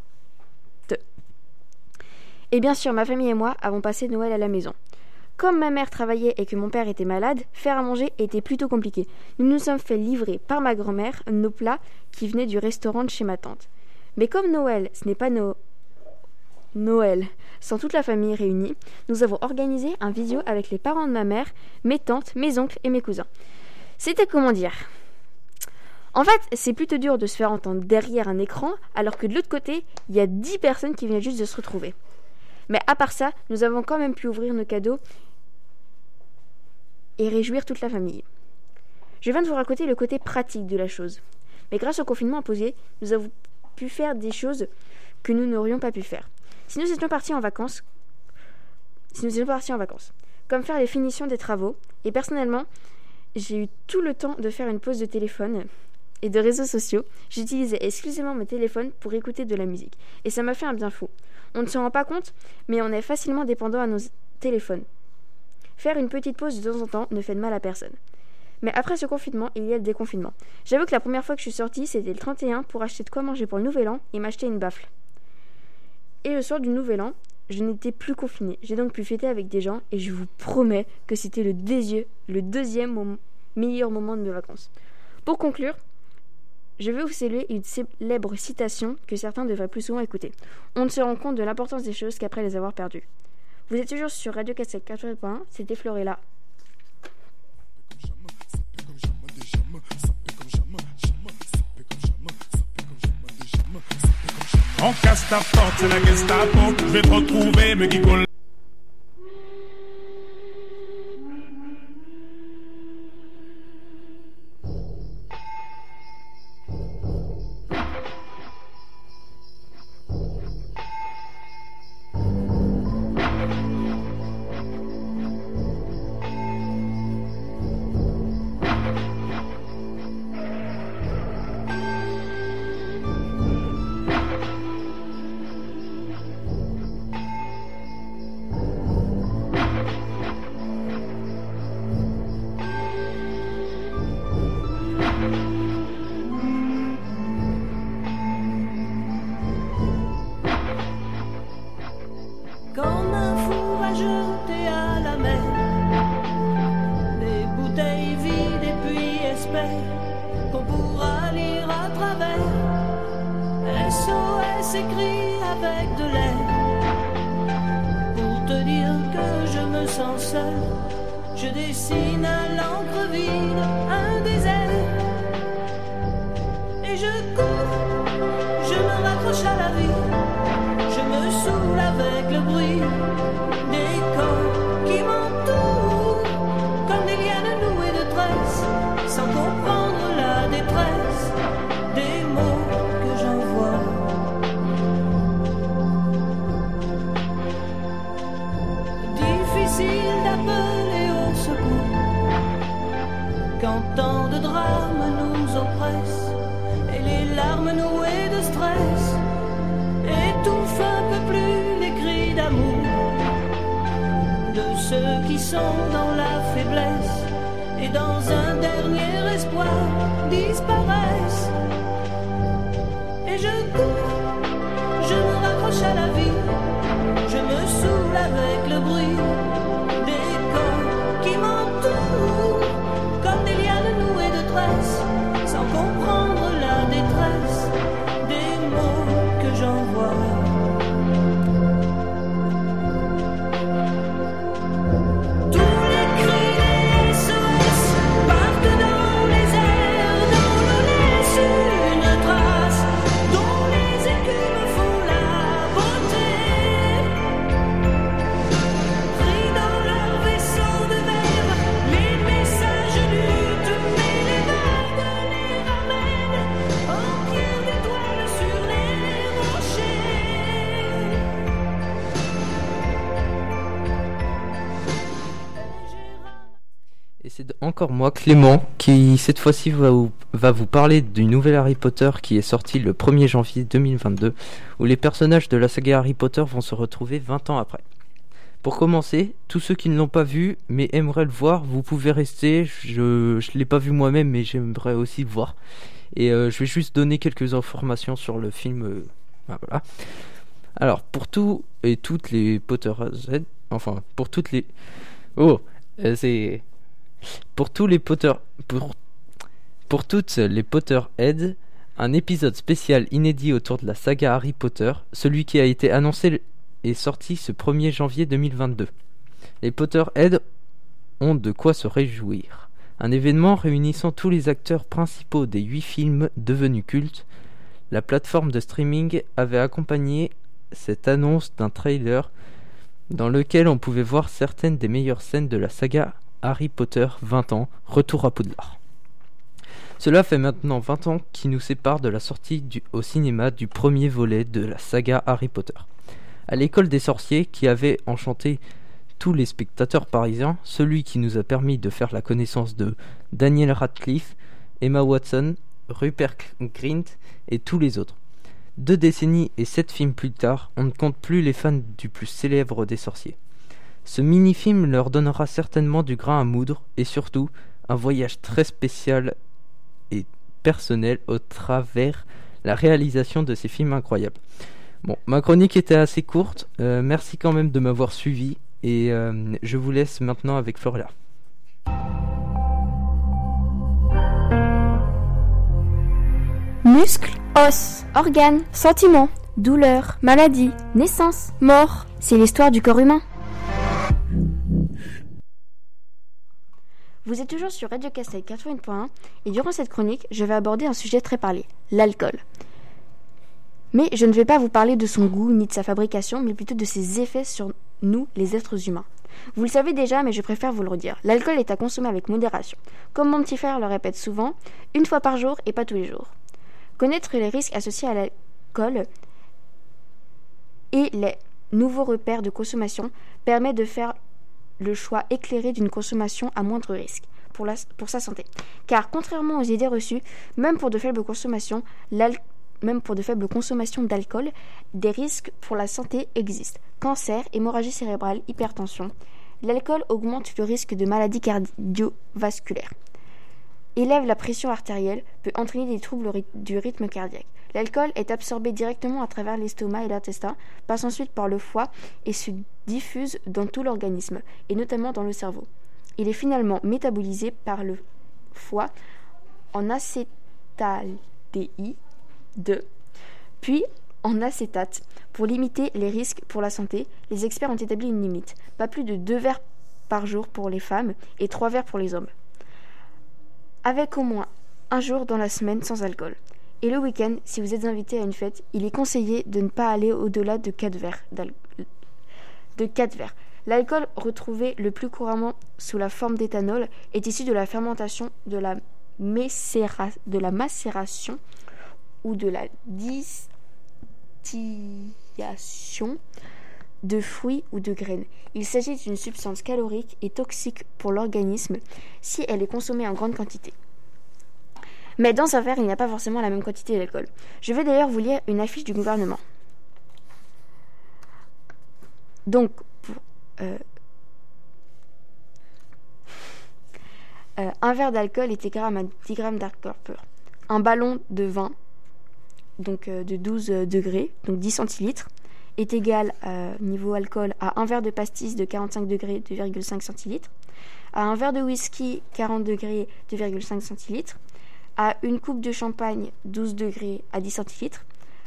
Et bien sûr, ma famille et moi avons passé Noël à la maison. Comme ma mère travaillait et que mon père était malade, faire à manger était plutôt compliqué. Nous nous sommes fait livrer par ma grand-mère nos plats qui venaient du restaurant de chez ma tante. Mais comme Noël, ce n'est pas. Noël. Sans toute la famille réunie, nous avons organisé un visio avec les parents de ma mère, mes tantes, mes oncles et mes cousins. C'était comment dire? En fait, c'est plutôt dur de se faire entendre derrière un écran, alors que de l'autre côté, il y a 10 personnes qui viennent juste de se retrouver. Mais à part ça, nous avons quand même pu ouvrir nos cadeaux et réjouir toute la famille. Je viens de vous raconter le côté pratique de la chose. Mais grâce au confinement imposé, nous avons pu faire des choses que nous n'aurions pas pu faire. Si nous étions partis en vacances, si nous étions en vacances, comme faire les finitions des travaux, et personnellement, j'ai eu tout le temps de faire une pause de téléphone et de réseaux sociaux. J'utilisais exclusivement mon téléphone pour écouter de la musique, et ça m'a fait un bien fou. On ne se rend pas compte, mais on est facilement dépendant à nos téléphones. Faire une petite pause de temps en temps ne fait de mal à personne. Mais après ce confinement, il y a le déconfinement. J'avoue que la première fois que je suis sortie, c'était le 31 pour acheter de quoi manger pour le nouvel an et m'acheter une baffle. Et le soir du nouvel an, je n'étais plus confinée. J'ai donc pu fêter avec des gens et je vous promets que c'était le, le deuxième meilleur moment de mes vacances. Pour conclure, je vais vous saluer une célèbre citation que certains devraient plus souvent écouter. On ne se rend compte de l'importance des choses qu'après les avoir perdues. Vous êtes toujours sur Radio Cassette 80.1, c'était Florella. On casse ta porte, c'est la Gestapo. Je vais te retrouver, me guigole. Moi, Clément, qui cette fois-ci va vous, parler du nouvel Harry Potter qui est sorti le 1er janvier 2022, où les personnages de la saga Harry Potter vont se retrouver 20 ans après. Pour commencer, tous ceux qui ne l'ont pas vu mais aimeraient le voir, vous pouvez rester. Je ne l'ai pas vu moi-même mais j'aimerais aussi le voir. Et euh, je vais juste donner quelques informations sur le film. euh, voilà. Alors, pour tous et toutes les Potterheads, enfin, pour toutes les... Oh, euh, c'est... Pour tous les Potter... Pour, pour toutes les Potterheads, un épisode spécial inédit autour de la saga Harry Potter, celui qui a été annoncé est sorti ce 1er janvier 2022. Les Potterheads ont de quoi se réjouir. Un événement réunissant tous les acteurs principaux des huit films devenus cultes. La plateforme de streaming avait accompagné cette annonce d'un trailer dans lequel on pouvait voir certaines des meilleures scènes de la saga Harry Potter 20 ans, Retour à Poudlard. Cela fait maintenant 20 ans qui nous séparent de la sortie au cinéma du premier volet de la saga Harry Potter. À l'école des sorciers qui avait enchanté tous les spectateurs parisiens, celui qui nous a permis de faire la connaissance de Daniel Radcliffe, Emma Watson, Rupert Grint et tous les autres. Deux décennies et sept films plus tard, on ne compte plus les fans du plus célèbre des sorciers. Ce mini-film leur donnera certainement du grain à moudre et surtout un voyage très spécial et personnel au travers la réalisation de ces films incroyables. Bon, ma chronique était assez courte, euh, merci quand même de m'avoir suivi et euh, je vous laisse maintenant avec Florella. Muscles, os, organes, sentiments, douleur, maladie, naissance, mort. C'est l'histoire du corps humain. Vous êtes toujours sur Radio Castel 80.1 et durant cette chronique, je vais aborder un sujet très parlé, l'alcool. Mais je ne vais pas vous parler de son goût ni de sa fabrication, mais plutôt de ses effets sur nous, les êtres humains. Vous le savez déjà, mais je préfère vous le redire. L'alcool est à consommer avec modération. Comme mon petit frère le répète souvent, une fois par jour et pas tous les jours. Connaître les risques associés à l'alcool et les nouveaux repères de consommation permet de faire le choix éclairé d'une consommation à moindre risque pour, sa santé. Car contrairement aux idées reçues, même pour de faibles consommations, même pour de faibles consommations d'alcool, des risques pour la santé existent. Cancer, hémorragie cérébrale, hypertension. L'alcool augmente le risque de maladies cardiovasculaires élève la pression artérielle, peut entraîner des troubles du rythme cardiaque. L'alcool est absorbé directement à travers l'estomac et l'intestin, passe ensuite par le foie et se diffuse dans tout l'organisme, et notamment dans le cerveau. Il est finalement métabolisé par le foie en acétaldéhyde, puis en acétate. Pour limiter les risques pour la santé, les experts ont établi une limite, pas plus de 2 verres par jour pour les femmes et 3 verres pour les hommes avec au moins un jour dans la semaine sans alcool. Et le week-end, si vous êtes invité à une fête, il est conseillé de ne pas aller au-delà de 4 verres. d'al- De 4 verres. L'alcool retrouvé le plus couramment sous la forme d'éthanol est issu de la fermentation, de la, de la macération ou de la distillation de fruits ou de graines. Il s'agit d'une substance calorique et toxique pour l'organisme si elle est consommée en grande quantité. Mais dans un verre, il n'y a pas forcément la même quantité d'alcool. Je vais d'ailleurs vous lire une affiche du gouvernement. Donc, pour, euh, euh, un verre d'alcool est égal à 10 grammes d'alcool pur. Un ballon de vin, donc euh, de 12 degrés, donc 10 centilitres, est égal niveau alcool à un verre de pastis de 45 degrés 2,5 centilitres, à un verre de whisky 40 degrés 2,5 centilitres, à une coupe de champagne 12 degrés à 10 centilitres,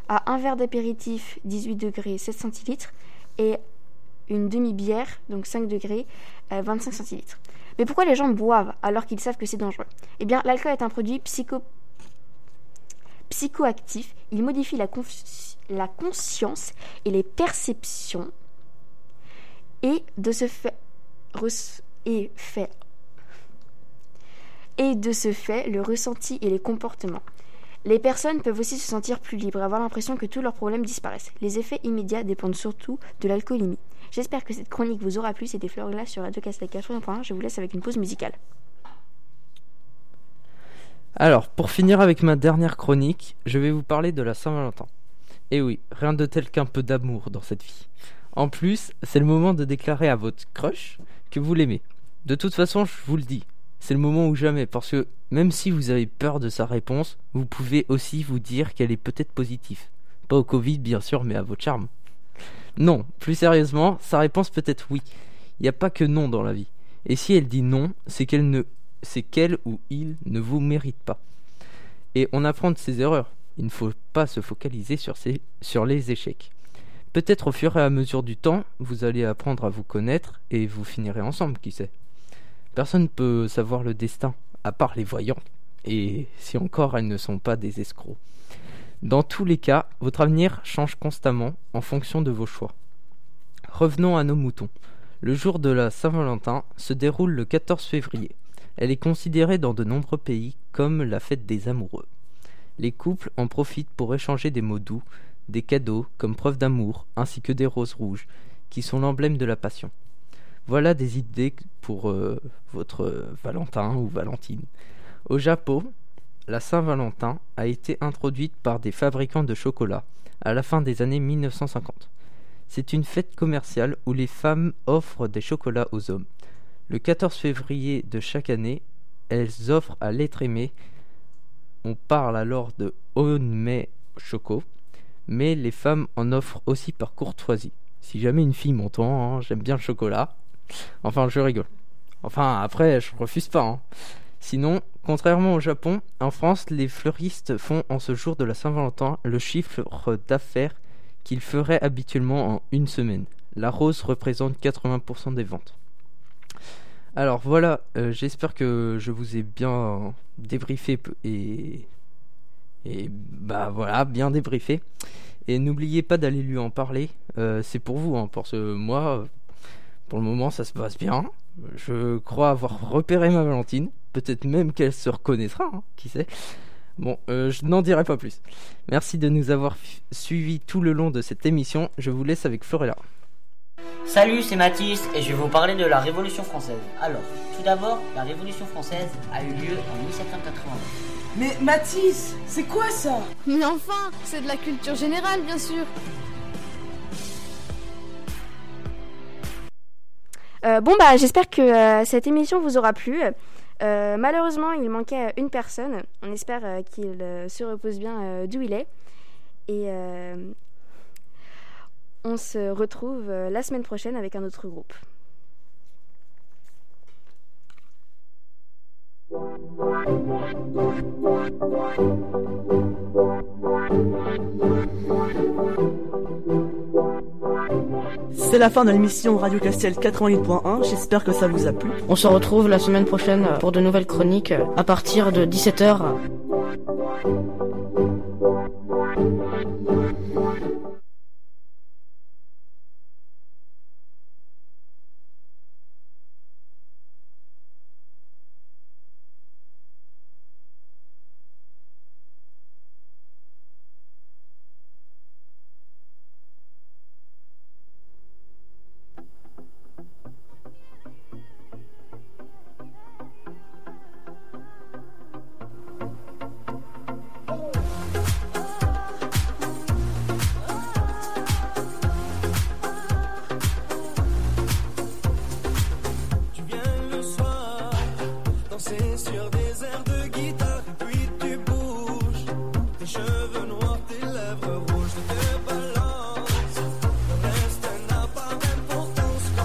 à un verre d'apéritif 18 degrés 7 centilitres et une demi-bière, donc 5 degrés, euh, 25 centilitres. Mais pourquoi les gens boivent alors qu'ils savent que c'est dangereux? Eh bien, l'alcool est un produit psycho... psychoactif. Il modifie la, conscience et les perceptions et de ce fait, et fait et de ce fait le ressenti et les comportements. Les personnes peuvent aussi se sentir plus libres avoir l'impression que tous leurs problèmes disparaissent. Les effets immédiats dépendent surtout de l'alcoolémie. J'espère que cette chronique vous aura plu. C'était Florilla sur Radio Castel 80.1. Je vous laisse avec une pause musicale. Alors, pour finir avec ma dernière chronique, je vais vous parler de la Saint-Valentin. Et oui, rien de tel qu'un peu d'amour dans cette vie. En plus, c'est le moment de déclarer à votre crush que vous l'aimez. De toute façon, je vous le dis, c'est le moment ou jamais, parce que même si vous avez peur de sa réponse, vous pouvez aussi vous dire qu'elle est peut-être positive. Pas au Covid, bien sûr, mais à votre charme. Non, plus sérieusement, sa réponse peut être oui. Il n'y a pas que non dans la vie. Et si elle dit non, c'est qu'elle ne, c'est qu'elle ou il ne vous mérite pas. Et on apprend de ses erreurs. Il ne faut pas se focaliser sur, ses, sur les échecs. Peut-être au fur et à mesure du temps, vous allez apprendre à vous connaître et vous finirez ensemble, qui sait. Personne ne peut savoir le destin, à part les voyants, et si encore elles ne sont pas des escrocs. Dans tous les cas, votre avenir change constamment en fonction de vos choix. Revenons à nos moutons. Le jour de la Saint-Valentin se déroule le 14 février. Elle est considérée dans de nombreux pays comme la fête des amoureux. Les couples en profitent pour échanger des mots doux, des cadeaux comme preuve d'amour, ainsi que des roses rouges, qui sont l'emblème de la passion. Voilà des idées pour euh, votre Valentin ou Valentine. Au Japon, la Saint-Valentin a été introduite par des fabricants de chocolat à la fin des années 1950. C'est une fête commerciale où les femmes offrent des chocolats aux hommes. Le 14 février de chaque année, elles offrent à l'être aimé. On parle alors de Onmei Choco, mais les femmes en offrent aussi par courtoisie. Si jamais une fille m'entend, hein, j'aime bien le chocolat. Enfin, je rigole. Enfin, après, je refuse pas. Hein. Sinon, contrairement au Japon, en France, les fleuristes font en ce jour de la Saint-Valentin le chiffre d'affaires qu'ils feraient habituellement en une semaine. La rose représente 80% des ventes. Alors voilà, euh, j'espère que je vous ai bien débriefé et et bah voilà, bien débriefé. Et n'oubliez pas d'aller lui en parler. Euh, c'est pour vous, hein, parce que moi, pour le moment, ça se passe bien. Je crois avoir repéré ma Valentine. Peut-être même qu'elle se reconnaîtra, hein, qui sait. Bon, euh, je n'en dirai pas plus. Merci de nous avoir suivis tout le long de cette émission. Je vous laisse avec Florella. Salut, c'est Mathis et je vais vous parler de la Révolution française. Alors, tout d'abord, la Révolution française a eu lieu en 1789. Mais Mathis, c'est quoi ça? Mais enfin, c'est de la culture générale, bien sûr. Euh, bon bah j'espère que euh, cette émission vous aura plu. Euh, malheureusement il manquait une personne. On espère qu'il se repose bien d'où il est. Et on se retrouve la semaine prochaine avec un autre groupe. C'est la fin de l'émission Radio Castiel 88.1. J'espère que ça vous a plu. On se retrouve la semaine prochaine euh, pour de nouvelles chroniques euh, à partir de 17h.